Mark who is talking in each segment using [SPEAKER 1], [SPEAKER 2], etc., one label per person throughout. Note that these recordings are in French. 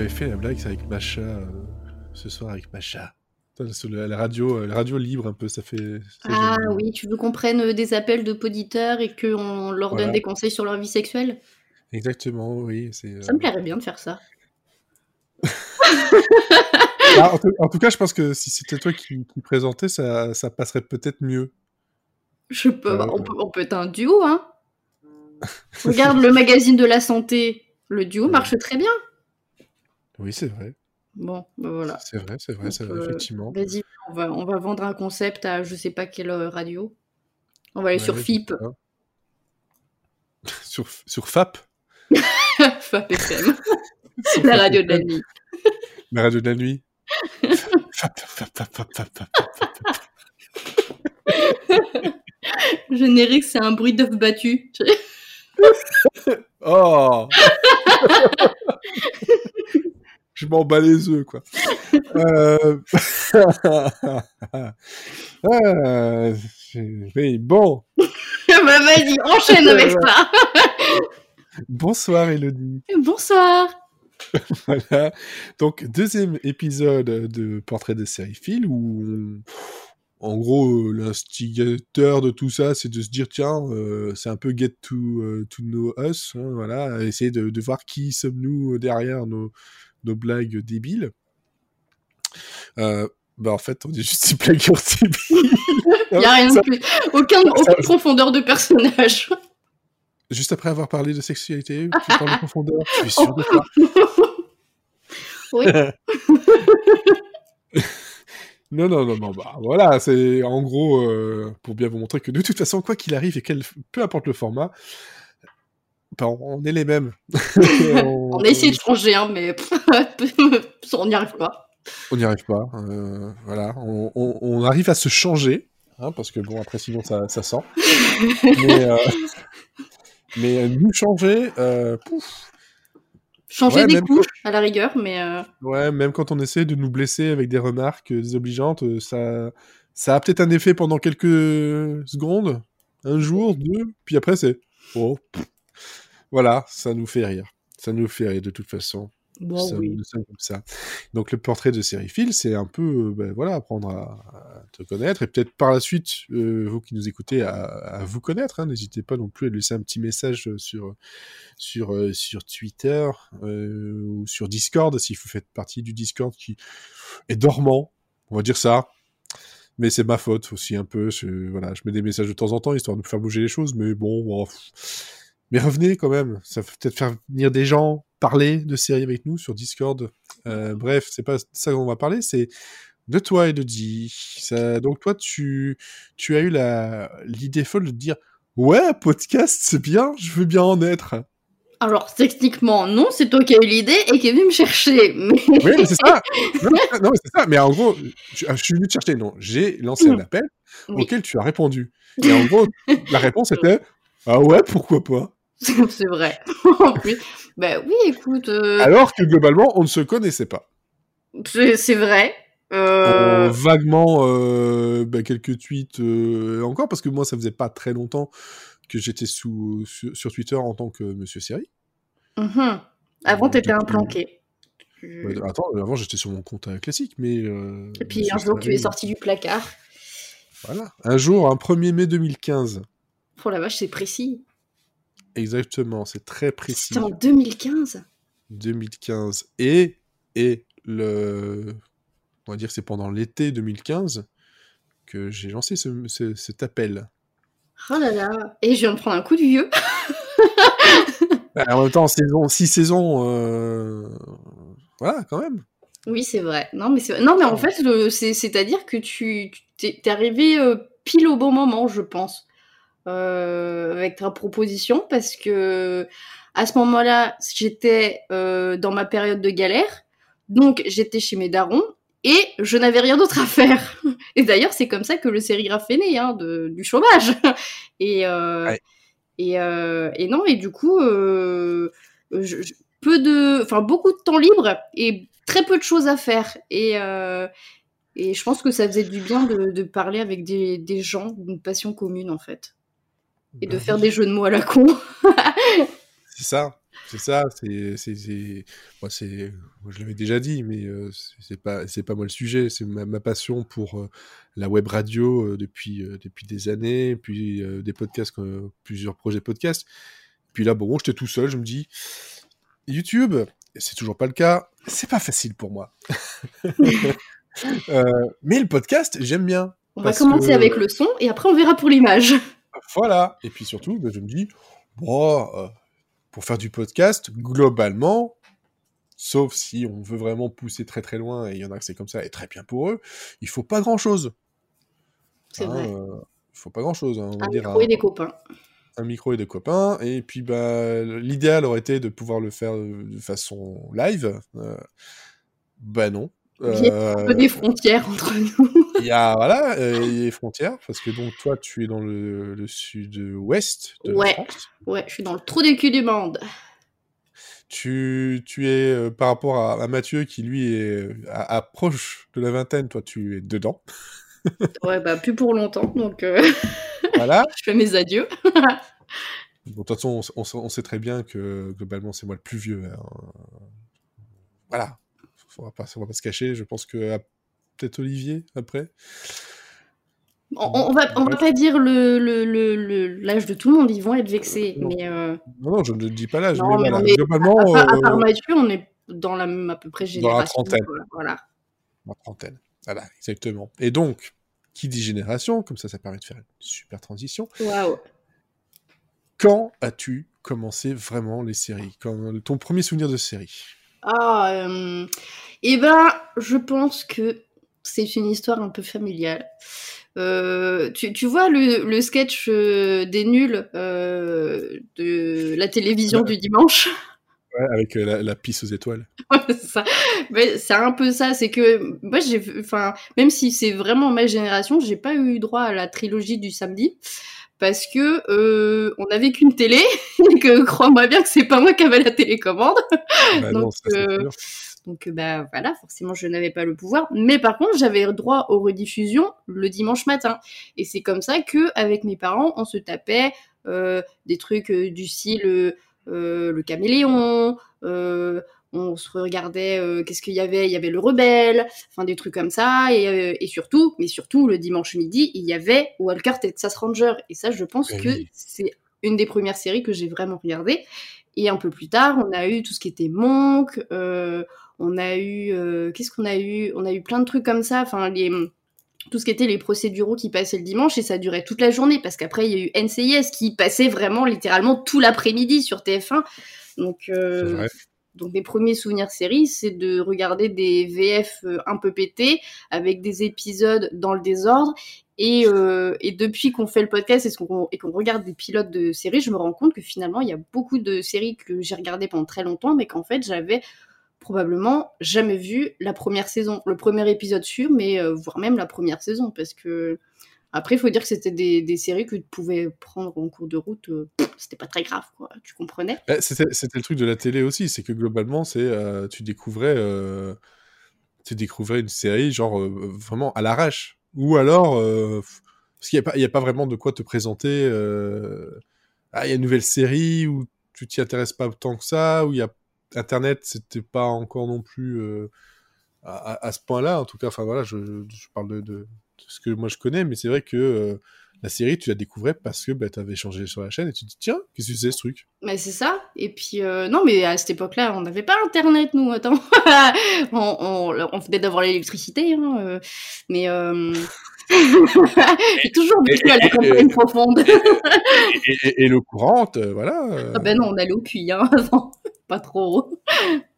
[SPEAKER 1] j'avais fait la blague avec Macha euh, ce soir avec Macha. Sur la radio, la radio libre un peu, ça fait.
[SPEAKER 2] Ah oui, tu veux qu'on prenne des appels de poditeurs et qu'on leur donne des conseils sur leur vie sexuelle?
[SPEAKER 1] Exactement, oui. Ça
[SPEAKER 2] me plairait bien de faire ça.
[SPEAKER 1] Ah, en, tout, cas, je pense que si c'était toi qui, qui présentais, ça, ça passerait peut-être mieux.
[SPEAKER 2] Je peux, bah, on, peut, on peut être un duo, hein. Regarde le magazine de la santé, le duo marche très bien.
[SPEAKER 1] Oui, c'est vrai.
[SPEAKER 2] Bon, bah voilà.
[SPEAKER 1] C'est vrai, c'est vrai, c'est vrai, effectivement.
[SPEAKER 2] Vas-y, on va, on va vendre un concept à je sais pas quelle euh, radio. On va aller sur FIP.
[SPEAKER 1] sur, sur FAP
[SPEAKER 2] FAP FM. la radio de la nuit.
[SPEAKER 1] La radio de la nuit.
[SPEAKER 2] Générique, c'est un bruit d'œuf battu.
[SPEAKER 1] oh Je m'en bats les œufs, quoi. euh... ah, bon.
[SPEAKER 2] bah vas-y, enchaîne avec ça.
[SPEAKER 1] Bonsoir Elodie.
[SPEAKER 2] Bonsoir.
[SPEAKER 1] voilà. Donc, deuxième épisode de Portrait de série fil où, en gros, l'instigateur de tout ça, c'est de se dire tiens, euh, c'est un peu get to, euh, to know us, hein, voilà, essayer de, de, voir qui sommes-nous derrière nos, nos blagues débiles. Euh, bah en fait, on est juste des blagueurs débiles.
[SPEAKER 2] Il n'y a rien de plus. Aucun, aucune profondeur de personnage.
[SPEAKER 1] Juste après avoir parlé de sexualité, tu parles de profondeur, je suis sûr de toi.
[SPEAKER 2] oui.
[SPEAKER 1] non, non, non, non, bah voilà, c'est en gros euh, pour bien vous montrer que de toute façon, quoi qu'il arrive et quel, peu importe le format, on est les mêmes.
[SPEAKER 2] on... a essayé de changer, hein, mais on n'y arrive pas.
[SPEAKER 1] On n'y arrive pas, euh, voilà, on, on, arrive à se changer, hein, parce que bon, après sinon ça, ça sent. mais, euh... Mais euh, nous changer, euh, pouf.
[SPEAKER 2] Changer des couches, à la rigueur, mais. Euh,
[SPEAKER 1] ouais, même quand on essaie de nous blesser avec des remarques désobligeantes, ça, ça a peut-être un effet pendant quelques secondes, un jour, deux, puis après c'est. Oh, voilà, ça nous fait rire. Ça nous fait rire de toute façon.
[SPEAKER 2] Bon, oui.
[SPEAKER 1] comme ça. Donc le portrait de Sériephile, c'est un peu, euh, ben, voilà, apprendre à, te connaître et peut-être par la suite, euh, vous qui nous écoutez, à, vous connaître. Hein. N'hésitez pas non plus à laisser un petit message sur sur euh, sur Twitter ou sur Discord si vous faites partie du Discord qui est dormant, on va dire ça. Mais c'est ma faute aussi un peu. Je, voilà, je mets des messages de temps en temps histoire de faire bouger les choses, mais bon. Mais revenez quand même. Ça peut peut-être faire venir des gens parler de séries avec nous sur Discord. Euh, bref, c'est pas ça qu'on va parler, c'est de toi et de Ça, donc toi, tu, tu as eu la, l'idée folle de dire ouais, podcast, c'est bien, je veux bien en être.
[SPEAKER 2] Alors, techniquement, non, c'est toi qui as eu l'idée et qui est venu me chercher. Mais...
[SPEAKER 1] Oui, mais c'est ça. Non, c'est ça. Mais en gros, je, suis venu te chercher. Non, j'ai lancé un appel auquel tu as répondu. Et en gros, la réponse était Ah ouais, pourquoi pas?
[SPEAKER 2] c'est vrai. en plus, bah oui, écoute. Euh,
[SPEAKER 1] Alors que globalement, on ne se connaissait pas.
[SPEAKER 2] C'est vrai. Euh...
[SPEAKER 1] vaguement euh, bah, quelques tweets euh, encore parce que moi ça faisait pas très longtemps que j'étais sous sur, Twitter en tant que Monsieur Siri.
[SPEAKER 2] Mm-hmm. Avant t'étais un planqué.
[SPEAKER 1] attends, avant j'étais sur mon compte classique, mais.
[SPEAKER 2] Et puis un jour tu es sorti du placard.
[SPEAKER 1] Voilà, un jour, un 1er mai 2015.
[SPEAKER 2] Pour la vache, c'est précis.
[SPEAKER 1] Exactement, c'est très précis.
[SPEAKER 2] C'était en 2015
[SPEAKER 1] 2015. Et, et le. On va dire c'est pendant l'été 2015 que j'ai lancé ce, cet appel.
[SPEAKER 2] Oh là là Et je viens de prendre un coup de vieux
[SPEAKER 1] En même temps, saison, six saisons, euh, voilà, quand même.
[SPEAKER 2] Oui, c'est vrai. Non, mais, non, mais en fait, c'est-à-dire que tu t'es arrivé euh, pile au bon moment, je pense. Euh, avec ta proposition parce que à ce moment-là, j'étais euh, dans ma période de galère, donc j'étais chez mes darons et je n'avais rien d'autre à faire. Et d'ailleurs, c'est comme ça que le sérigraphe est né, hein, de, du chômage. Et, euh, et, et, non, et du coup, je, peu de, enfin beaucoup de temps libre et très peu de choses à faire. Et, et je pense que ça faisait du bien de, de parler avec des, des gens d'une passion commune, en fait et de bah faire des jeux de mots à la con.
[SPEAKER 1] C'est ça, c'est ça. C'est, c'est, moi, c'est, moi, je l'avais déjà dit, mais euh, c'est pas, c'est pas moi le sujet. C'est ma, passion pour euh, la web radio euh, depuis depuis des années, puis des podcasts, plusieurs projets podcasts. Puis là, bon, j'étais tout seul. Je me dis, YouTube, c'est toujours pas le cas. C'est pas facile pour moi. mais le podcast, j'aime bien.
[SPEAKER 2] On va commencer avec le son et après on verra pour l'image.
[SPEAKER 1] Voilà. Et puis surtout, ben, je me dis, bon, pour faire du podcast, globalement, sauf si on veut vraiment pousser très très loin, et il y en a que c'est comme ça, et très bien pour eux, il faut pas grand chose.
[SPEAKER 2] C'est vrai.
[SPEAKER 1] Il euh, faut pas grand chose. Hein,
[SPEAKER 2] un micro et des copains.
[SPEAKER 1] Un micro et des copains, et puis bah, l'idéal aurait été de pouvoir le faire de façon live. Euh, bah non,
[SPEAKER 2] il y a un peu des frontières entre nous.
[SPEAKER 1] Il y a voilà, euh, des frontières parce que donc toi tu es dans le, le sud-ouest de
[SPEAKER 2] ouais.
[SPEAKER 1] la France.
[SPEAKER 2] Ouais, je suis dans le trou du cul du monde.
[SPEAKER 1] Tu, tu es euh, par rapport à, Mathieu qui lui est euh, approche de la vingtaine, toi tu es dedans.
[SPEAKER 2] ouais bah plus pour longtemps donc
[SPEAKER 1] voilà.
[SPEAKER 2] je fais mes adieux.
[SPEAKER 1] de toute façon on, on, sait très bien que globalement c'est moi le plus vieux. Hein. Voilà, on va pas, va pas se cacher. Je pense que peut-être Olivier après?
[SPEAKER 2] On, va, on va pas dire le, l'âge de tout le monde, ils vont être vexés. Non, mais euh,
[SPEAKER 1] non, je ne dis pas l'âge. Mais, mais globalement.
[SPEAKER 2] À, part, euh, Mathieu, on est dans la même à peu près génération.
[SPEAKER 1] Dans la trentaine.
[SPEAKER 2] Voilà.
[SPEAKER 1] Dans la trentaine. Voilà, exactement. Et donc, qui dit génération, comme ça, ça permet de faire une super transition.
[SPEAKER 2] Waouh.
[SPEAKER 1] Quand as-tu commencé vraiment les séries? Quand, Ton premier souvenir de série?
[SPEAKER 2] Ah, euh, eh ben, je pense que c'est une histoire un peu familiale. Euh, tu, tu, vois le, le sketch euh, des nuls euh, de la télévision du dimanche?
[SPEAKER 1] Ouais, avec la, la, pisse aux étoiles.
[SPEAKER 2] c'est un peu ça. C'est que moi, j'ai, enfin, même si c'est vraiment ma génération, j'ai pas eu droit à la trilogie du samedi parce que euh, on n'avait qu'une télé et que crois-moi bien que c'est pas moi qui avais la télécommande. Bah donc, euh, donc bah voilà, forcément je n'avais pas le pouvoir. Mais par contre j'avais droit aux rediffusions le dimanche matin. Et c'est comme ça que avec mes parents on se tapait euh, des trucs euh, du style euh, le caméléon on se regardait euh, qu'est-ce qu'il y avait? Il y avait le rebelle enfin des trucs comme ça. Et, euh, et, surtout mais surtout le dimanche midi il y avait Walker Texas Ranger. Et ça je pense eh que c'est une des premières séries que j'ai vraiment regardé et un peu plus tard on a eu tout ce qui était Monk euh, on a eu qu'est-ce qu'on a eu? On a eu plein de trucs comme ça enfin les tout ce qui était les procéduraux qui passaient le dimanche et ça durait toute la journée parce qu'après il y a eu NCIS qui passait vraiment littéralement tout l'après-midi sur TF1 donc donc mes premiers souvenirs séries, c'est de regarder des VF euh, un peu pétés avec des épisodes dans le désordre. Et, euh, et depuis qu'on fait le podcast et qu'on regarde des pilotes de séries, je me rends compte que finalement il y a beaucoup de séries que j'ai regardées pendant très longtemps, mais qu'en fait j'avais probablement jamais vu la première saison, le premier épisode sûr, mais euh, voire même la première saison, parce que après, il faut dire que c'était des, séries que tu pouvais prendre en cours de route. Euh, c'était pas très grave, quoi. Tu comprenais?
[SPEAKER 1] Bah, C'était le truc de la télé aussi. C'est que globalement, c'est euh, tu découvrais tu découvrais une série genre vraiment à l'arrache. Ou alors, parce qu'il n'y a, pas, a pas vraiment de quoi te présenter. Ah, il y a une nouvelle série où tu t'y intéresses pas autant que ça. Où il y a Internet, c'était pas encore non plus à, à, ce point-là. En tout cas, enfin voilà, je, je parle de, ce que moi je connais, mais c'est vrai que euh, la série, tu la découvrais parce que bah, tu avais changé sur la chaîne et tu te dis, tiens, qu'est-ce que c'est ce truc?
[SPEAKER 2] Mais c'est ça. Et puis, euh, non, mais à cette époque-là, on n'avait pas Internet, nous, attends. on, on, on, venait d'avoir l'électricité, hein, euh, mais. J'ai toujours vécu à la campagne profonde.
[SPEAKER 1] et, et, l'eau courante, voilà.
[SPEAKER 2] Ah ben non, on allait au puits hein, avant pas trop.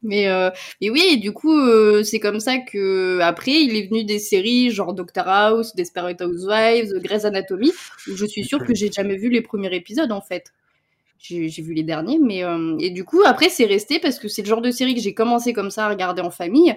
[SPEAKER 2] Mais, euh, mais oui, du coup, euh, c'est comme ça que après, il est venu des séries genre Doctor House, Desperate Housewives, Grey's Anatomy, où je suis sûre que j'ai jamais vu les premiers épisodes en fait. J'ai vu les derniers, mais euh, et du coup après c'est resté parce que c'est le genre de série que j'ai commencé comme ça à regarder en famille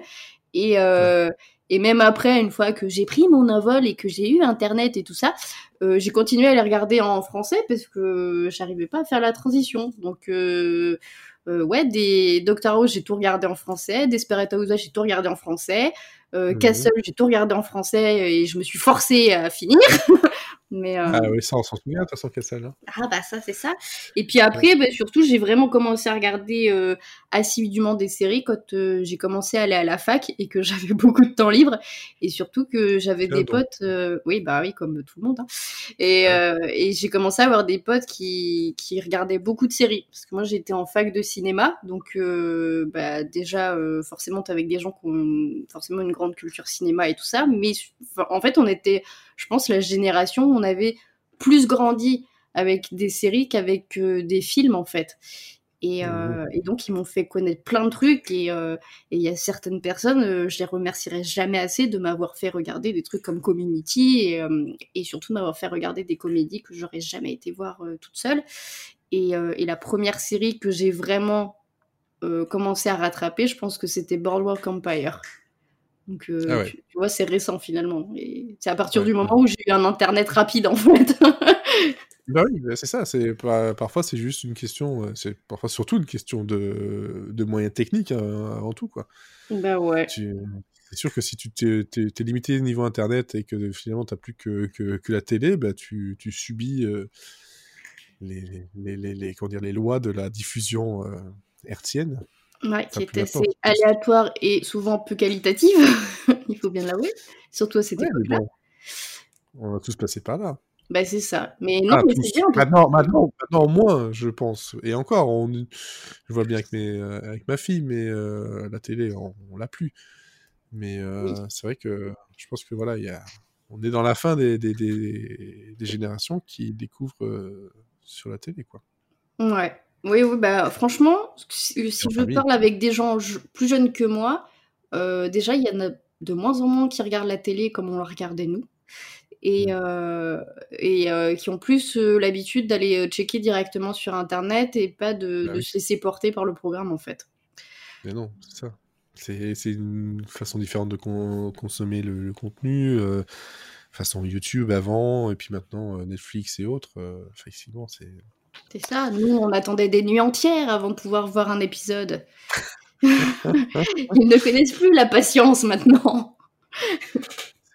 [SPEAKER 2] et euh, et même après, une fois que j'ai pris mon envol et que j'ai eu Internet et tout ça, euh, j'ai continué à les regarder en français parce que j'arrivais pas à faire la transition. Donc, euh, ouais, des Doctor Who, j'ai tout regardé en français. Desperate Housewives, j'ai tout regardé en français. Euh, Castle, j'ai tout regardé en français et je me suis forcée à finir. Mais,
[SPEAKER 1] Ah oui, ça, on s'en souvient, de toute façon, Castle. Hein.
[SPEAKER 2] Ah bah ça, c'est ça. Et puis après, bah, surtout, j'ai vraiment commencé à regarder euh, assidûment des séries quand euh, j'ai commencé à aller à la fac et que j'avais beaucoup de temps libre. Et surtout que j'avais des potes... oui, bah oui, comme tout le monde. Hein. Et, et j'ai commencé à avoir des potes qui, qui regardaient beaucoup de séries. Parce que moi, j'étais en fac de cinéma. Donc bah, déjà, forcément, t'es avec des gens qui ont forcément une grande culture cinéma et tout ça. Mais en fait, on était je pense, la génération, on avait plus grandi avec des séries qu'avec euh, des films, en fait. Et, euh, mmh. et donc, ils m'ont fait connaître plein de trucs. Et euh, il y a certaines personnes, je les remercierai jamais assez de m'avoir fait regarder des trucs comme Community et, et surtout de m'avoir fait regarder des comédies que j'aurais jamais été voir toute seule. Et, et, la première série que j'ai vraiment commencé à rattraper, je pense que c'était Boardwalk Empire. Donc, euh, ah tu, vois, c'est récent finalement. Et c'est à partir du moment où j'ai eu un internet rapide en fait.
[SPEAKER 1] bah oui, bah, c'est ça. C'est parfois c'est juste une question, euh, c'est parfois surtout une question de, de moyens techniques hein, avant tout quoi.
[SPEAKER 2] Bah ouais.
[SPEAKER 1] C'est sûr que si tu t'es limité niveau internet et que finalement t'as plus que, que, que, la télé, bah tu, tu subis euh, les, les, les, les, comment dire, les lois de la diffusion hertzienne.
[SPEAKER 2] Ouais, qui était assez aléatoire et souvent peu qualitative, il faut bien l'avouer. Surtout à cette époque-là.
[SPEAKER 1] on va tous passer par là.
[SPEAKER 2] Bah, c'est ça. Mais non, mais c'est bien.
[SPEAKER 1] Maintenant, maintenant, maintenant, moins, je pense. Et encore, on... je vois bien avec, mes, euh, avec ma fille, mais euh, la télé, on, on l'a plus. Mais euh, c'est vrai que je pense que voilà, y a... on est dans la fin des, des, des, des générations qui découvrent sur la télé, quoi.
[SPEAKER 2] Ouais. Oui, oui, bah franchement, si, je parle avec des gens plus jeunes que moi, euh, déjà, il y en a de moins en moins qui regardent la télé comme on la regardait nous. Et, mmh. euh, et euh, qui ont plus l'habitude d'aller checker directement sur Internet et pas de, bah se laisser porter par le programme, en fait.
[SPEAKER 1] Mais non, c'est ça. C'est une façon différente de consommer le, contenu. façon YouTube avant, et puis maintenant Netflix et autres. effectivement, c'est
[SPEAKER 2] c'est ça, nous on attendait des nuits entières avant de pouvoir voir un épisode. Ils ne connaissent plus la patience maintenant.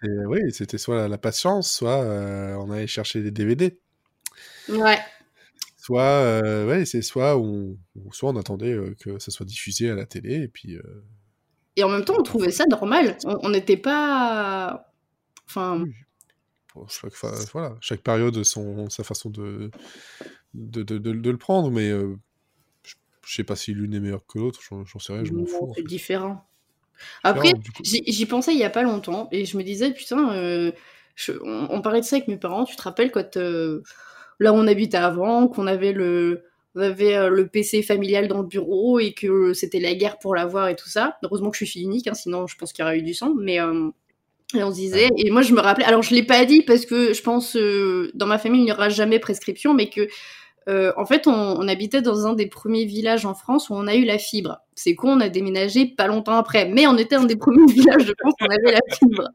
[SPEAKER 1] oui, c'était soit la, patience, soit euh, on allait chercher des DVD.
[SPEAKER 2] Ouais.
[SPEAKER 1] Soit, euh, ouais, c'est soit on, soit on attendait euh, que ça soit diffusé à la télé et puis.
[SPEAKER 2] Et en même temps, on trouvait ça normal. On n'était pas. Enfin.
[SPEAKER 1] chaque, voilà, chaque période son, sa façon de, de, de, de, le prendre, mais euh, je, sais pas si l'une est meilleure que l'autre, j'en sais rien, je m'en fous.
[SPEAKER 2] C'est différent. Après, j'y pensais il y a pas longtemps et je me disais, putain, euh, on, parlait de ça avec mes parents, tu te rappelles quand euh, là où on habitait avant, qu'on avait le. On avait le PC familial dans le bureau et que c'était la guerre pour l'avoir et tout ça. Heureusement que je suis fille unique, hein, sinon je pense qu'il y aurait eu du sang. Mais et on se disait, et moi je me rappelais, alors je l'ai pas dit parce que je pense dans ma famille il n'y aura jamais prescription, mais que euh, en fait, on, habitait dans un des premiers villages en France où on a eu la fibre. C'est con, on a déménagé pas longtemps après, mais on était un des premiers villages de France où on avait la fibre.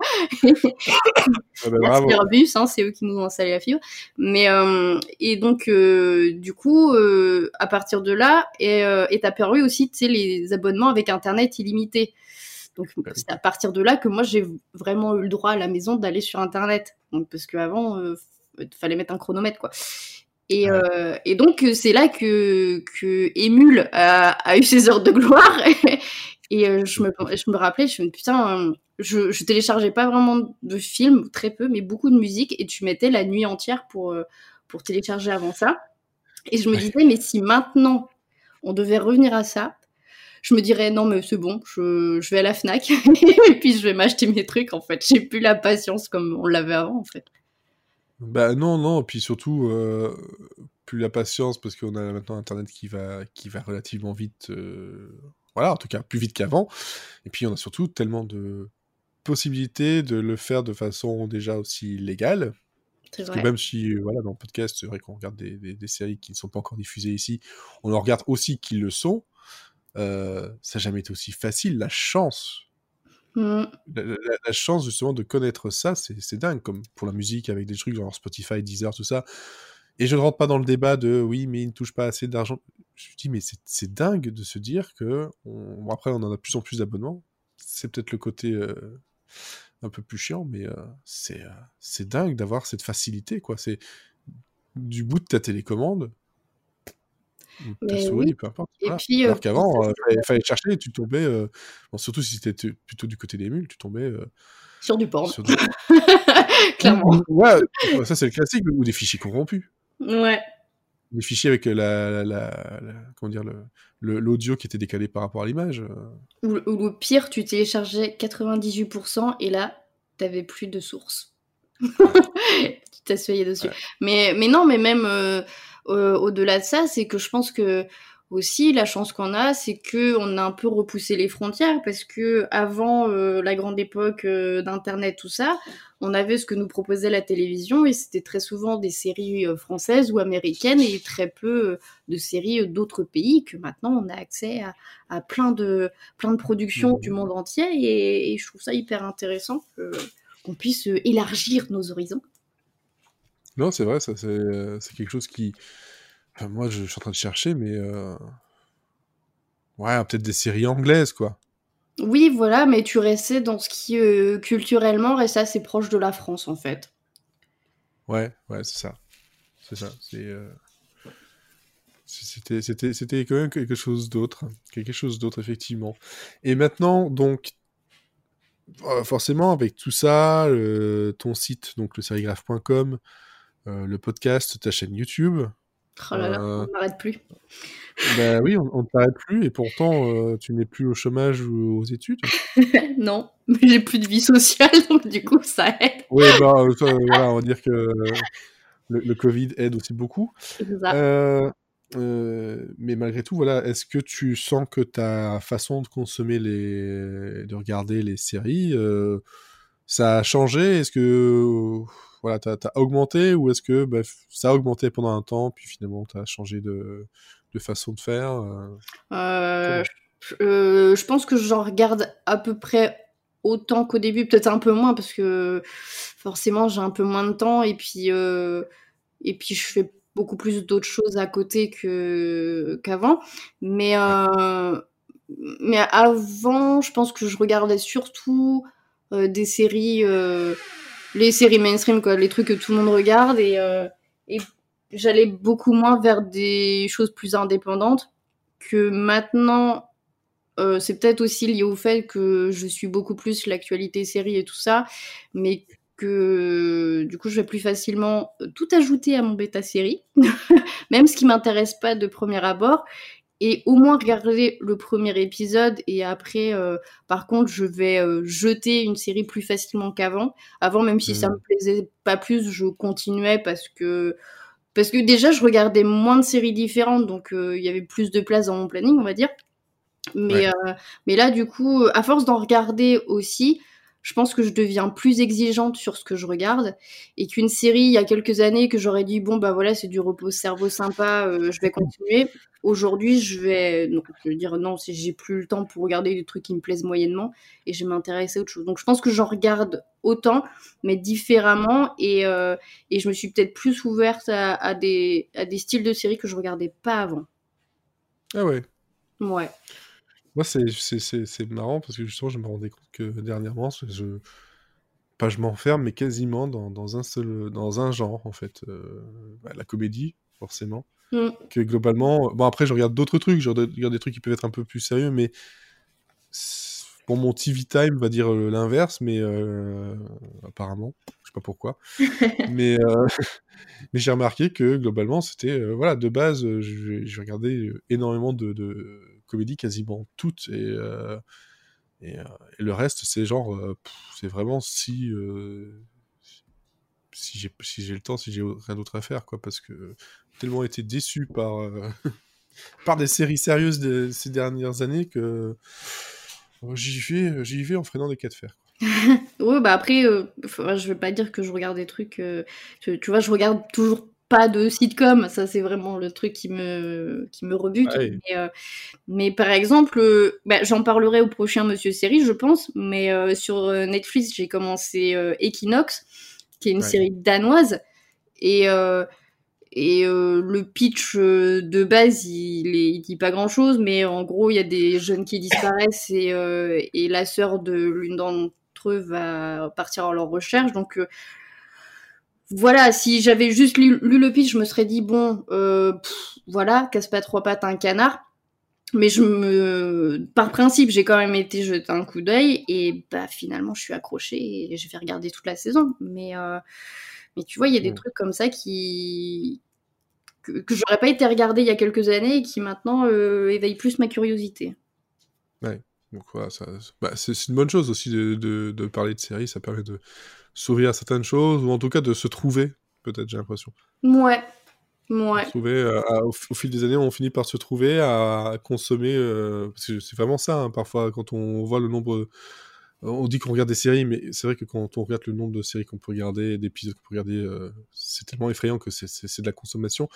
[SPEAKER 2] ah ben Merci Airbus, hein, c'est eux qui nous ont installé la fibre. Mais euh, et donc euh, du coup, à partir de là, est, est apparu aussi, les abonnements avec internet illimité. Donc c'est à partir de là que moi j'ai vraiment eu le droit à la maison d'aller sur internet. Donc parce qu'avant, il fallait mettre un chronomètre quoi. Et, euh, et donc euh, c'est là que, que Emule a, a, eu ses heures de gloire. et euh, je, me, je me rappelais, je me putain, je, je téléchargeais pas vraiment de films, très peu, mais beaucoup de musique. Et tu mettais la nuit entière pour, pour télécharger avant ça. Et je me disais, mais si maintenant on devait revenir à ça, je me dirais non mais c'est bon, je, je vais à la Fnac et puis je vais m'acheter mes trucs en fait. J'ai plus la patience comme on l'avait avant en fait.
[SPEAKER 1] Bah non, non, puis surtout, euh, plus la patience, parce qu'on a maintenant Internet qui va, qui va relativement vite, euh, voilà, en tout cas plus vite qu'avant, et puis on a surtout tellement de possibilités de le faire de façon déjà aussi légale, parce que même si, euh, voilà, dans le podcast, c'est vrai qu'on regarde des, des, séries qui ne sont pas encore diffusées ici, on en regarde aussi qui le sont, ça n'a jamais été aussi facile, la chance Mmh. La, chance justement de connaître ça, c'est dingue, comme pour la musique avec des trucs genre Spotify, Deezer, tout ça. Et je ne rentre pas dans le débat de oui, mais il ne touche pas assez d'argent. Je me dis, mais c'est dingue de se dire que, après, on en a de plus en plus d'abonnements. C'est peut-être le côté euh, un peu plus chiant, mais c'est c'est dingue d'avoir cette facilité, quoi. C'est du bout de ta télécommande, ta souris, peu importe.
[SPEAKER 2] Et puis,
[SPEAKER 1] Alors qu'avant, il fallait, chercher et tu tombais, surtout si tu étais plutôt du côté des mules, tu tombais
[SPEAKER 2] sur du porn. Clairement.
[SPEAKER 1] Ouais, ça c'est le classique, ou des fichiers corrompus.
[SPEAKER 2] Ouais.
[SPEAKER 1] Des fichiers avec la, la, comment dire, l'audio qui était décalé par rapport à l'image.
[SPEAKER 2] Ou, le pire, tu téléchargeais 98% et là, t'avais plus de source. tu t'asseyais dessus. Mais, mais non, mais même euh, euh, au-delà de ça, c'est que je pense que aussi la chance qu'on a c'est que on a un peu repoussé les frontières parce que avant euh, la grande époque euh, d'internet tout ça on avait ce que nous proposait la télévision et c'était très souvent des séries euh, françaises ou américaines et très peu de séries d'autres pays que maintenant on a accès à, plein de plein de productions du monde entier et, je trouve ça hyper intéressant qu'on puisse élargir nos horizons
[SPEAKER 1] non c'est vrai ça c'est quelque chose qui moi, je, suis en train de chercher, mais. Euh... Ouais, peut-être des séries anglaises, quoi.
[SPEAKER 2] Oui, voilà, mais tu restais dans ce qui, euh, culturellement, reste assez proche de la France, en fait.
[SPEAKER 1] Ouais, ouais, c'est ça. C'est ça. C'est. Euh... C'était, c'était, c'était quand même quelque chose d'autre. Quelque chose d'autre, effectivement. Et maintenant, donc, euh, forcément, avec tout ça, ton site, donc le sérigraphe.com, euh, le podcast, ta chaîne YouTube,
[SPEAKER 2] Oh là là, on n'arrête euh, plus.
[SPEAKER 1] Ben oui, on ne t'arrête plus et pourtant euh, tu n'es plus au chômage ou aux études.
[SPEAKER 2] non, mais j'ai plus de vie sociale donc du coup ça aide.
[SPEAKER 1] Oui, bah, euh, voilà, on va dire que le, Covid aide aussi beaucoup. mais malgré tout, voilà, est-ce que tu sens que ta façon de consommer les, de regarder les séries, ça a changé? Est-ce que voilà, t'as as augmenté ou est-ce que bah, ça a augmenté pendant un temps, puis finalement tu as changé de, façon de faire euh,
[SPEAKER 2] euh, euh, Je pense que j'en regarde à peu près autant qu'au début, peut-être un peu moins parce que forcément j'ai un peu moins de temps et puis, et puis je fais beaucoup plus d'autres choses à côté qu'avant. Mais, mais avant, je pense que je regardais surtout des séries les séries mainstream, quoi, les trucs que tout le monde regarde et, euh, et j'allais beaucoup moins vers des choses plus indépendantes que maintenant. Euh, c'est peut-être aussi lié au fait que je suis beaucoup plus l'actualité série et tout ça, mais que du coup je vais plus facilement tout ajouter à mon bêta série, même ce qui m'intéresse pas de premier abord, et au moins regarder le premier épisode et après euh, par contre je vais euh, jeter une série plus facilement qu'avant. Avant même si ça mmh. me plaisait pas plus je continuais parce que parce que déjà je regardais moins de séries différentes donc euh, il y avait plus de place dans mon planning on va dire. Mais mais là du coup à force d'en regarder aussi je pense que je deviens plus exigeante sur ce que je regarde et qu'une série il y a quelques années que j'aurais dit bon bah voilà c'est du repos cerveau sympa je vais continuer Aujourd'hui, je vais non, je veux dire non, si j'ai plus le temps pour regarder des trucs qui me plaisent moyennement et je vais m'intéresser à autre chose. Donc je pense que j'en regarde autant, mais différemment et, euh, et je me suis peut-être plus ouverte à, des, à des styles de séries que je regardais pas avant.
[SPEAKER 1] Ah ouais.
[SPEAKER 2] Ouais.
[SPEAKER 1] Moi, c'est marrant parce que justement, je me rendais compte que dernièrement, je, pas je m'enferme, mais quasiment dans, dans, un seul, dans un genre, en fait. Euh, bah, la comédie, forcément. Mm. Que globalement, bon après je regarde d'autres trucs, je regarde des trucs qui peuvent être un peu plus sérieux, mais bon mon TV time va dire euh, l'inverse, mais euh, apparemment, je sais pas pourquoi, mais euh, mais j'ai remarqué que globalement c'était voilà de base, j'ai regardé énormément de, de, comédies, quasiment toutes et et, le reste c'est genre c'est vraiment si si j'ai si le temps, si j'ai rien d'autre à faire, quoi, parce que tellement été déçu par euh, par des séries sérieuses de ces dernières années que euh, j'y vais j'y vais en freinant des cas de fer.
[SPEAKER 2] oui, bah après, euh, je vais pas dire que je regarde des trucs. Tu, vois, je regarde toujours pas de sitcom. Ça, c'est vraiment le truc qui me qui me rebute. Mais, par exemple, bah, j'en parlerai au prochain Monsieur Série, je pense. Mais sur Netflix, j'ai commencé Equinox qui est une série danoise. Et, euh, et euh, le pitch euh, de base, il, il dit pas grand chose, mais en gros, il y a des jeunes qui disparaissent et, et la sœur de l'une d'entre d'entre eux va partir à leur recherche. Donc voilà, si j'avais juste lu, le pitch, je me serais dit bon, voilà, casse pas trois pattes à un canard. Mais je me, par principe, j'ai quand même été jeter un coup d'œil et bah finalement, je suis accrochée et je vais regarder toute la saison. Mais mais tu vois, il y a des trucs comme ça qui que, que j'aurais pas été regarder il y a quelques années et qui maintenant euh, éveillent plus ma curiosité.
[SPEAKER 1] Ouais. Donc voilà, bah, c'est une bonne chose aussi de, de, parler de séries, ça permet de s'ouvrir à certaines choses, ou en tout cas de se trouver, peut-être, j'ai l'impression.
[SPEAKER 2] Ouais. Ouais.
[SPEAKER 1] Trouver, euh, au, fil des années, on finit par se trouver à, consommer, euh, parce que c'est vraiment ça, hein, parfois, quand on voit le nombre on dit qu'on regarde des séries, mais c'est vrai que quand on regarde le nombre de séries qu'on peut regarder, d'épisodes qu'on peut regarder, euh, c'est tellement effrayant que c'est de la consommation,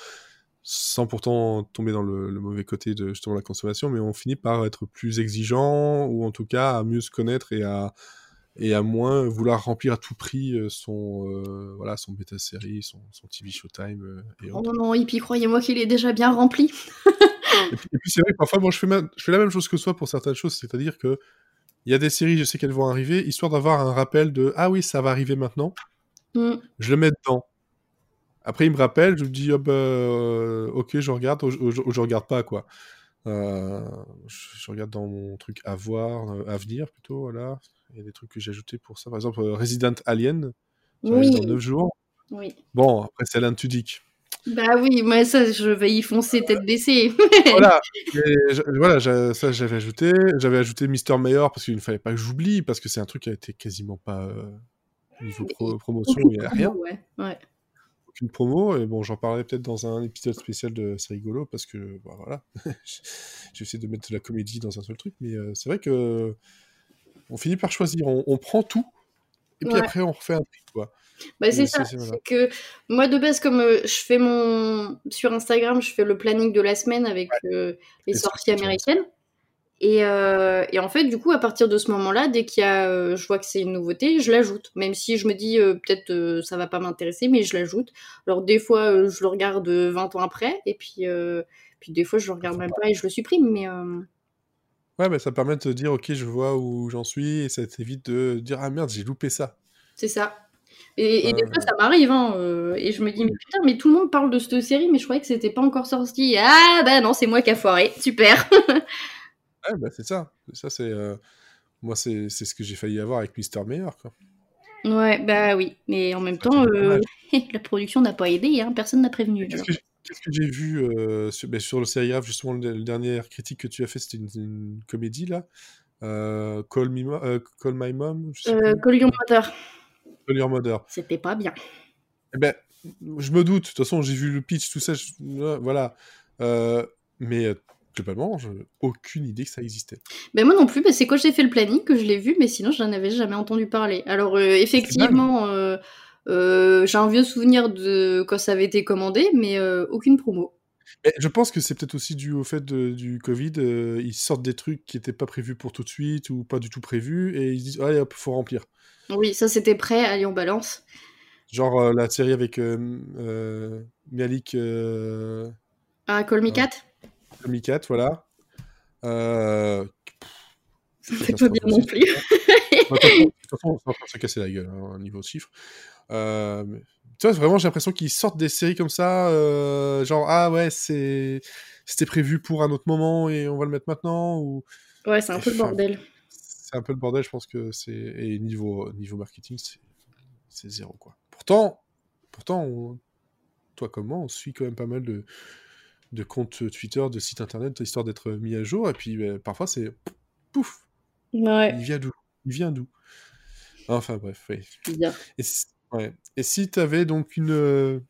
[SPEAKER 1] sans pourtant tomber dans le, mauvais côté de justement la consommation, mais on finit par être plus exigeant, ou en tout cas à mieux se connaître et à, et à moins vouloir remplir à tout prix euh, son, euh, voilà, son bêta-série, son, son, TV Showtime.
[SPEAKER 2] et oh non, non, et puis croyez-moi qu'il est déjà bien rempli.
[SPEAKER 1] et puis, c'est vrai parfois, moi, je fais, je fais la même chose que toi pour certaines choses, c'est-à-dire que il y a des séries, je sais qu'elles vont arriver, histoire d'avoir un rappel de Ah oui, ça va arriver maintenant. Mm. Je le mets dedans. Après, il me rappelle, je me dis oh, bah, euh, Ok, je regarde, ou, je regarde pas, quoi. Euh, je, regarde dans mon truc à voir, euh, à venir plutôt, voilà. Il y a des trucs que j'ai ajoutés pour ça. Par exemple, Resident Alien, oui. dans 9 jours.
[SPEAKER 2] Oui.
[SPEAKER 1] Bon, après, c'est Alan Tudyk.
[SPEAKER 2] Bah oui, moi ça, je vais y foncer tête baissée.
[SPEAKER 1] voilà, voilà ça j'avais ajouté. J'avais ajouté Mister Mayor parce qu'il ne fallait pas que j'oublie, parce que c'est un truc qui a été quasiment pas euh, niveau promotion, il n'y a rien.
[SPEAKER 2] Ouais,
[SPEAKER 1] Aucune promo, et bon, j'en parlerai peut-être dans un épisode spécial de C'est rigolo, parce que bah, voilà, j'ai essayé de mettre de la comédie dans un seul truc, mais euh, c'est vrai que on finit par choisir, on, on prend tout, et puis après on refait un truc, quoi.
[SPEAKER 2] Bah, c'est ça, c'est que moi de base, comme euh, je fais mon. Sur Instagram, je fais le planning de la semaine avec euh, les sorties américaines. Et, euh, et, en fait, du coup, à partir de ce moment-là, dès qu'il y a, je vois que c'est une nouveauté, je l'ajoute. Même si je me dis peut-être ça va pas m'intéresser, mais je l'ajoute. Alors des fois, je le regarde 20 ans après, et puis, puis des fois, je le regarde même pas et je le supprime. Mais
[SPEAKER 1] ouais, mais ça permet de te dire, ok, je vois où j'en suis, et ça t'évite de dire ah merde, j'ai loupé ça.
[SPEAKER 2] C'est ça. Et, des fois, ça m'arrive, hein, euh, et je me dis, mais putain, mais tout le monde parle de cette série, mais je croyais que c'était pas encore sorti. Ah, bah non, c'est moi qui a foiré, super.
[SPEAKER 1] ouais, bah c'est ça. Ça, c'est. Euh, moi, c'est ce que j'ai failli avoir avec Mister Meilleur, quoi.
[SPEAKER 2] Ouais, bah oui, mais en même temps, euh, la production n'a pas aidé, hein, personne n'a prévenu.
[SPEAKER 1] Qu'est-ce que, j'ai vu sur, bah, sur, le sérigraphe, justement, le, dernière critique que tu as fait, c'était une, comédie, là Call, me, Call My Mom
[SPEAKER 2] Call Your Mother.
[SPEAKER 1] C'était
[SPEAKER 2] pas bien.
[SPEAKER 1] Eh ben, je me doute. De toute façon, j'ai vu le pitch, tout ça. voilà. Mais globalement, j'ai aucune idée que ça existait.
[SPEAKER 2] Ben moi non plus. c'est quand j'ai fait le planning que je l'ai vu, mais sinon, je n'en avais jamais entendu parler. Alors, euh, effectivement, j'ai un vieux souvenir de quand ça avait été commandé, mais aucune promo.
[SPEAKER 1] je pense que c'est peut-être aussi dû au fait du Covid. ils sortent des trucs qui n'étaient pas prévus pour tout de suite ou pas du tout prévus et ils disent allez hop, faut remplir.
[SPEAKER 2] Oui, ça c'était prêt, allez on balance.
[SPEAKER 1] Genre euh, la série avec euh, euh Mialik. Euh,
[SPEAKER 2] ah, Call Me Cat
[SPEAKER 1] Call Me Cat, voilà.
[SPEAKER 2] C'est pas bien non plus. de
[SPEAKER 1] toute façon, on va se casser la gueule hein, au niveau chiffre. Mais... Tu vois, vraiment, j'ai l'impression qu'ils sortent des séries comme ça, genre, ah ouais, c'est c'était prévu pour un autre moment et on va le mettre maintenant. Ou...
[SPEAKER 2] Ouais, c'est un peu le bordel
[SPEAKER 1] c'est un peu le bordel, je pense que c'est. Et niveau, niveau marketing, c'est zéro, quoi. Pourtant, pourtant toi comme moi, on suit quand même pas mal de, de comptes Twitter, de sites internet, histoire d'être mis à jour, et puis bah, parfois c'est. Pouf
[SPEAKER 2] ouais.
[SPEAKER 1] Il vient d'où? Il vient d'où? Enfin bref, oui. Et, ouais. et si tu avais donc une,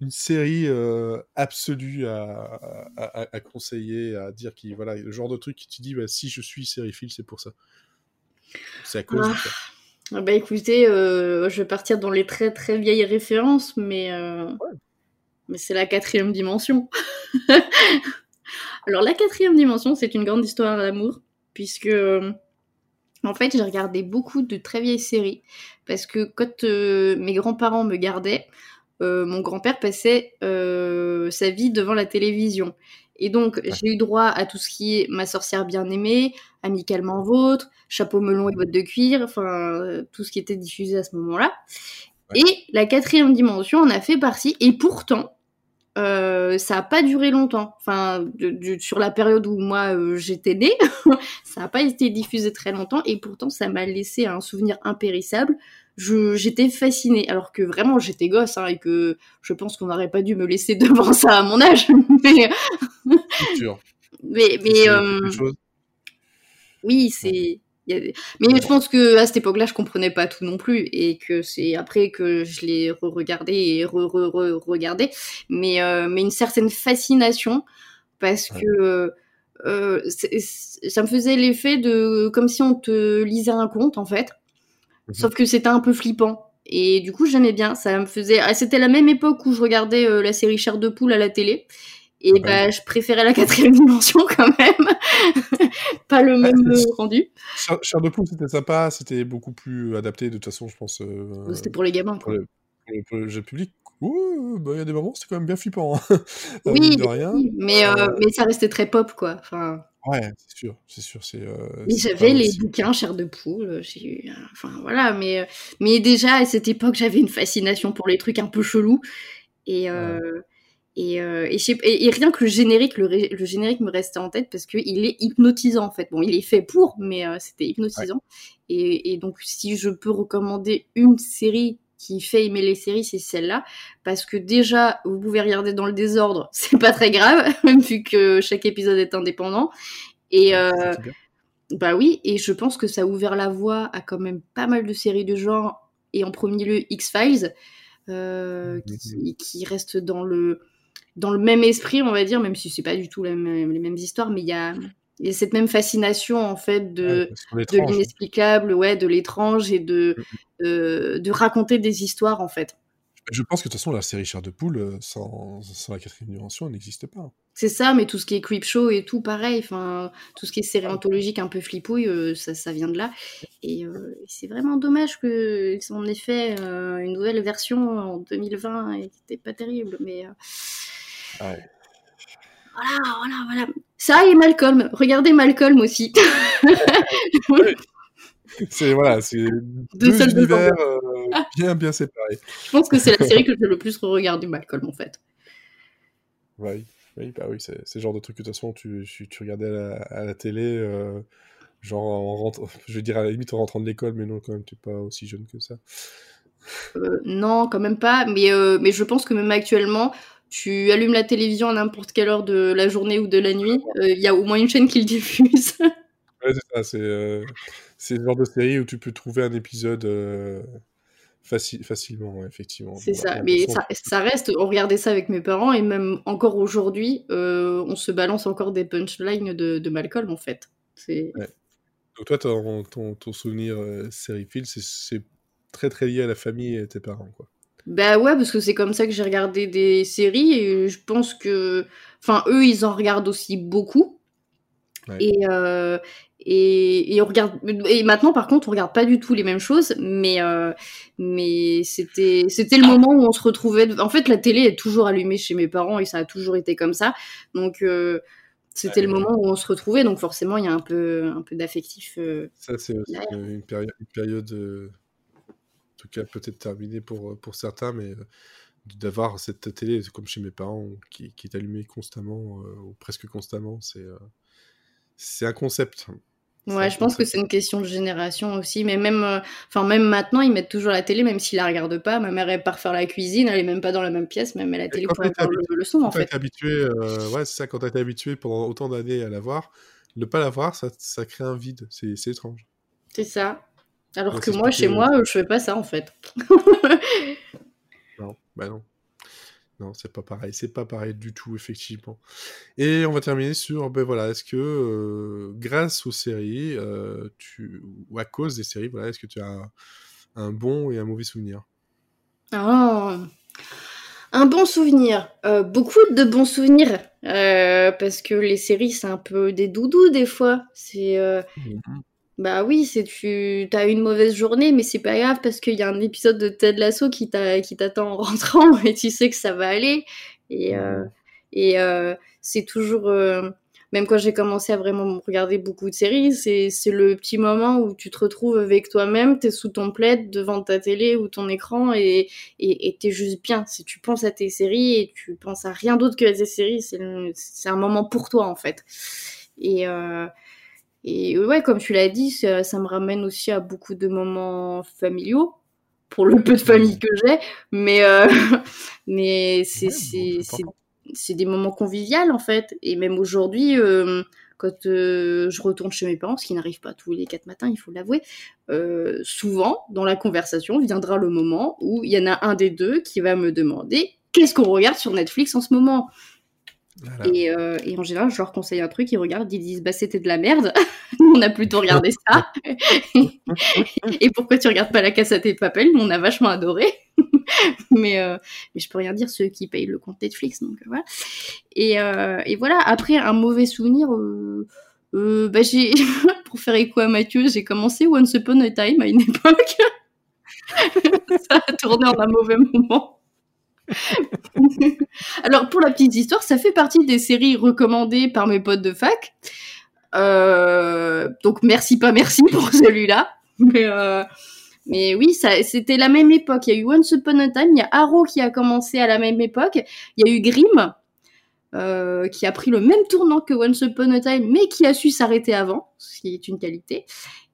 [SPEAKER 1] une série euh, absolue à, à, conseiller, à dire qui voilà le genre de truc qui te dit bah, si je suis sériephile, c'est pour ça. C'est à cause
[SPEAKER 2] ah. Bah écoutez, euh, je vais partir dans les très très vieilles références, mais, euh, mais c'est la quatrième dimension. Alors la quatrième dimension, c'est une grande histoire d'amour, puisque euh, en fait j'ai regardé beaucoup de très vieilles séries, parce que quand mes grands-parents me gardaient, mon grand-père passait sa vie devant la télévision. Et donc, j'ai eu droit à tout ce qui est Ma sorcière bien-aimée, Amicalement vôtre, Chapeau melon et bottes de cuir, enfin, euh, tout ce qui était diffusé à ce moment-là. Et la quatrième dimension en a fait partie. Et pourtant, euh, ça n'a pas duré longtemps. Enfin, sur la période où moi euh, j'étais née, ça n'a pas été diffusé très longtemps et pourtant ça m'a laissé un souvenir impérissable. J'étais fascinée, alors que vraiment j'étais gosse hein, et que je pense qu'on n'aurait pas dû me laisser devant ça à mon âge. mais, mais, mais euh... oui, c'est mais je pense que à cette époque-là, je comprenais pas tout non plus et que c'est après que je l'ai re-regardé et re-re-regardé. Mais euh, mais une certaine fascination parce que euh, ça me faisait l'effet de comme si on te lisait un conte en fait, mhm. sauf que c'était un peu flippant. Et du coup, j'aimais bien. Ça me faisait. Ah, c'était la même époque où je regardais euh, la série Chair de poule à la télé. Et bah, je préférais la quatrième dimension quand même. pas le même rendu.
[SPEAKER 1] Cher de poule, c'était sympa, c'était beaucoup plus adapté de toute façon, je pense.
[SPEAKER 2] Euh, c'était pour les gamins.
[SPEAKER 1] Pour, le, pour, le, public. Bah, il y a des moments, c'était quand même bien flippant. Hein.
[SPEAKER 2] Euh, oui, mais, euh, mais ça restait très pop, quoi. Enfin...
[SPEAKER 1] Ouais, c'est sûr, c'est sûr. C'est,
[SPEAKER 2] mais j'avais les bouquins Cher de poule, j'ai eu... Enfin, voilà, mais, mais déjà, à cette époque, j'avais une fascination pour les trucs un peu chelous. Et, euh, et, et, rien que le générique, le, générique me restait en tête parce qu'il est hypnotisant en fait. Bon, il est fait pour, mais euh, c'était hypnotisant. Et, donc, si je peux recommander une série qui fait aimer les séries, c'est celle-là. Parce que déjà, vous pouvez regarder dans le désordre, c'est pas très grave, même vu que chaque épisode est indépendant. Et euh, bah oui, et je pense que ça a ouvert la voie à quand même pas mal de séries de genre, et en premier lieu X-Files. Qui, qui, reste dans le dans le même esprit, on va dire, même si c'est pas du tout les mêmes, les mêmes histoires, mais il y a, y a, cette même fascination en fait de, de l'inexplicable, ouais, de l'étrange et de, mm, euh, de raconter des histoires en fait.
[SPEAKER 1] Je pense que de toute façon, la série Chair de Poule, euh, sans, sans la quatrième dimension, elle n'existe pas.
[SPEAKER 2] C'est ça, mais tout ce qui est creep show et tout, pareil. Enfin, tout ce qui est série anthologique un peu flipouille, euh, ça, ça, vient de là. Et c'est vraiment dommage que en ait fait une nouvelle version en 2020 et qui n'était pas terrible. Mais voilà, voilà, voilà. Ça et Malcolm. Regardez Malcolm aussi.
[SPEAKER 1] c'est voilà, c'est deux, univers euh, bien bien séparés.
[SPEAKER 2] Je pense que c'est la série que j'ai le plus regardé Malcolm en fait.
[SPEAKER 1] Oui, oui, bah oui, c'est ce genre de truc que de toute façon tu, tu, regardais à la, télé, euh, genre en rentrant, je veux dire à la limite en rentrant de l'école, mais non quand même, tu n'es pas aussi jeune que ça.
[SPEAKER 2] Euh, non, quand même pas, mais, mais je pense que même actuellement, tu allumes la télévision à n'importe quelle heure de la journée ou de la nuit, il euh, y a au moins une chaîne qui le diffuse.
[SPEAKER 1] ouais, c'est ça, c'est euh, le genre de série où tu peux trouver un épisode euh, facilement, effectivement.
[SPEAKER 2] C'est ça, mais ça, reste, on regardait ça avec mes parents et même encore aujourd'hui, on se balance encore des punchlines de, de Malcolm en fait. Ouais.
[SPEAKER 1] Donc toi, ton, ton, ton souvenir série film, c'est très très lié à la famille et tes parents, quoi.
[SPEAKER 2] Bah ouais, parce que c'est comme ça que j'ai regardé des séries et je pense que. Enfin, eux, ils en regardent aussi beaucoup. Et, euh, et, et, on regarde. Et maintenant, par contre, on regarde pas du tout les mêmes choses, mais, euh, mais c'était, c'était le moment où on se retrouvait. En fait, la télé est toujours allumée chez mes parents et ça a toujours été comme ça. Donc. Euh, c'était le moment où on se retrouvait, donc forcément il y a un peu, un peu d'affectif.
[SPEAKER 1] ça, c'est une période, une période tout cas peut-être terminé pour, euh, pour certains, mais euh, d'avoir cette télé, comme chez mes parents, qui, qui est allumée constamment, euh, ou presque constamment, c'est c'est un concept.
[SPEAKER 2] Ouais, je pense que c'est une question de génération aussi, mais même, enfin même maintenant, ils mettent toujours la télé, même s'ils la regardent pas. Ma mère elle part faire la cuisine, elle est même pas dans la même pièce, même elle la télé pour avoir le, son en fait.
[SPEAKER 1] habitué, ouais, c'est ça. Quand t'es habitué pendant autant d'années à la voir, ne pas la voir, ça, ça crée un vide. C'est étrange.
[SPEAKER 2] C'est ça. Alors que moi, chez moi, je fais pas ça en fait.
[SPEAKER 1] non, bah non. Non, c'est pas pareil. C'est pas pareil du tout, effectivement. Et on va terminer sur, ben voilà, est-ce que euh, grâce aux séries, euh, tu, ou à cause des séries, voilà, est-ce que tu as un, bon et un mauvais souvenir?
[SPEAKER 2] Oh un bon souvenir, euh, beaucoup de bons souvenirs, parce que les séries c'est un peu des doudous des fois. C'est mmh bah oui, c'est tu as une mauvaise journée, mais c'est pas grave parce qu'il y a un épisode de Ted Lasso qui t'attend en rentrant et tu sais que ça va aller. Et, euh, Et c'est toujours même quand j'ai commencé à vraiment regarder beaucoup de séries, c'est, c'est le petit moment où tu te retrouves avec toi-même, t'es sous ton plaid devant ta télé ou ton écran et, et, t'es juste bien. Si tu penses à tes séries et tu penses à rien d'autre que à tes séries, c'est, c'est un moment pour toi en fait. Et, euh, et ouais, comme tu l'as dit, ça, ça me ramène aussi à beaucoup de moments familiaux pour le peu de famille que j'ai, mais euh, mais c'est c'est c'est des moments conviviaux en fait. Et même aujourd'hui, euh, quand euh, je retourne chez mes parents, ce qui n'arrive pas tous les quatre matins, il faut l'avouer, souvent dans la conversation viendra le moment où il y en a un des deux qui va me demander qu'est-ce qu'on regarde sur Netflix en ce moment? Et, en général, je leur conseille un truc, ils regardent, ils disent bah c'était de la merde, on a plutôt regardé ça. et pourquoi tu regardes pas la casse à tes papels On a vachement adoré. mais, euh, mais je peux rien dire ceux qui payent le compte Netflix donc euh, voilà. Et, euh, et voilà. Après un mauvais souvenir bah j'ai pour faire écho à Mathieu j'ai commencé Once Upon a Time à une époque. Ça a tourné en un mauvais moment alors pour la petite histoire ça fait partie des séries recommandées par mes potes de fac donc merci pas merci pour celui-là mais mais oui, c'était la même époque. Il y a eu Once Upon a Time, il y a Arrow qui a commencé à la même époque, il y a eu Grimm euh, qui a pris le même tournant que Once Upon a Time, mais qui a su s'arrêter avant, ce qui est une qualité.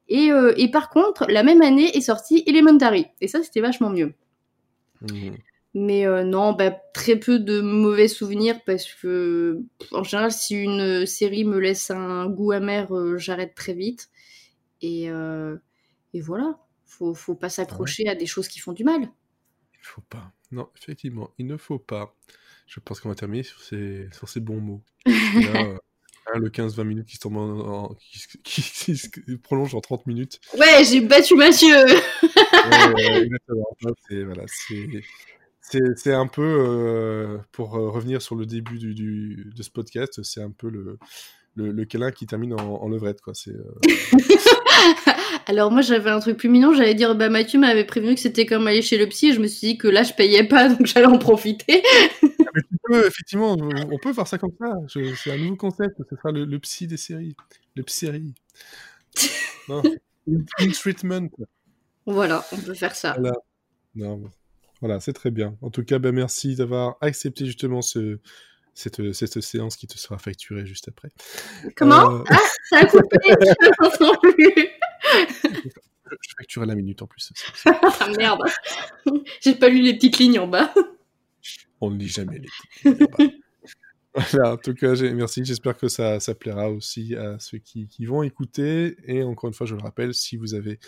[SPEAKER 2] Et, euh, et par contre, la même année est sorti Elementary, et ça c'était vachement mieux. Mmh. Mais euh, non, bah, très peu de mauvais souvenirs parce que en général, si une série me laisse un goût amer, euh, j'arrête très vite. Et, euh, et voilà. Faut, faut pas s'accrocher à des choses qui font du mal.
[SPEAKER 1] Il faut pas. Non, effectivement, il ne faut pas. Je pense qu'on va terminer sur ces, sur ces bons mots. Là, euh, le 15-20 minutes qui, en, qui, se prolonge en 30 minutes.
[SPEAKER 2] Ouais, j'ai battu Mathieu
[SPEAKER 1] C'est un peu, euh, pour euh, revenir sur le début du, du, de ce podcast, c'est un peu le, le, le, câlin qui termine en, en levrette. Quoi. C'est,
[SPEAKER 2] Alors moi j'avais un truc plus mignon, j'allais dire bah Mathieu m'avait prévenu que c'était comme aller chez le psy et je me suis dit que là je payais pas donc j'allais en profiter.
[SPEAKER 1] Ah, effectivement, on peut faire ça comme ça. C'est un nouveau concept, ce sera le, psy des séries. Le psy. non, treatment.
[SPEAKER 2] Voilà, on peut faire ça.
[SPEAKER 1] Voilà, non, voilà c'est très bien. En tout cas, bah, merci d'avoir accepté justement ce, cette, cette, séance qui te sera facturée juste après.
[SPEAKER 2] Comment? Euh... Ah, ça a coupé, je plus.
[SPEAKER 1] Je facturais la minute en plus.
[SPEAKER 2] ah merde, j'ai pas lu les petites lignes en bas.
[SPEAKER 1] On ne lit jamais les petites lignes en bas. Voilà, en tout cas, merci. J'espère que ça, ça, plaira aussi à ceux qui, qui, vont écouter. Et encore une fois, je le rappelle, si vous avez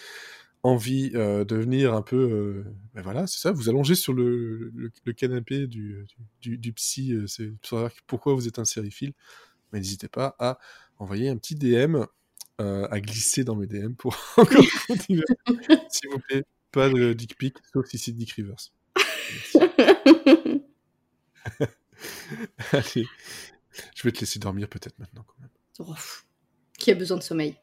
[SPEAKER 1] envie euh, de venir un peu, euh, ben voilà, c'est ça, vous allongez sur le, le, le canapé du, du, du psy, euh, c'est pour savoir pourquoi vous êtes un sériephile. Mais n'hésitez pas à envoyer un petit DM euh, à glisser dans mes DM pour encore continuer. S'il vous plaît, pas de dick pic, sauf si c'est Dick Rivers. Allez, je vais te laisser dormir peut-être maintenant quand même.
[SPEAKER 2] Oh, qui a besoin de sommeil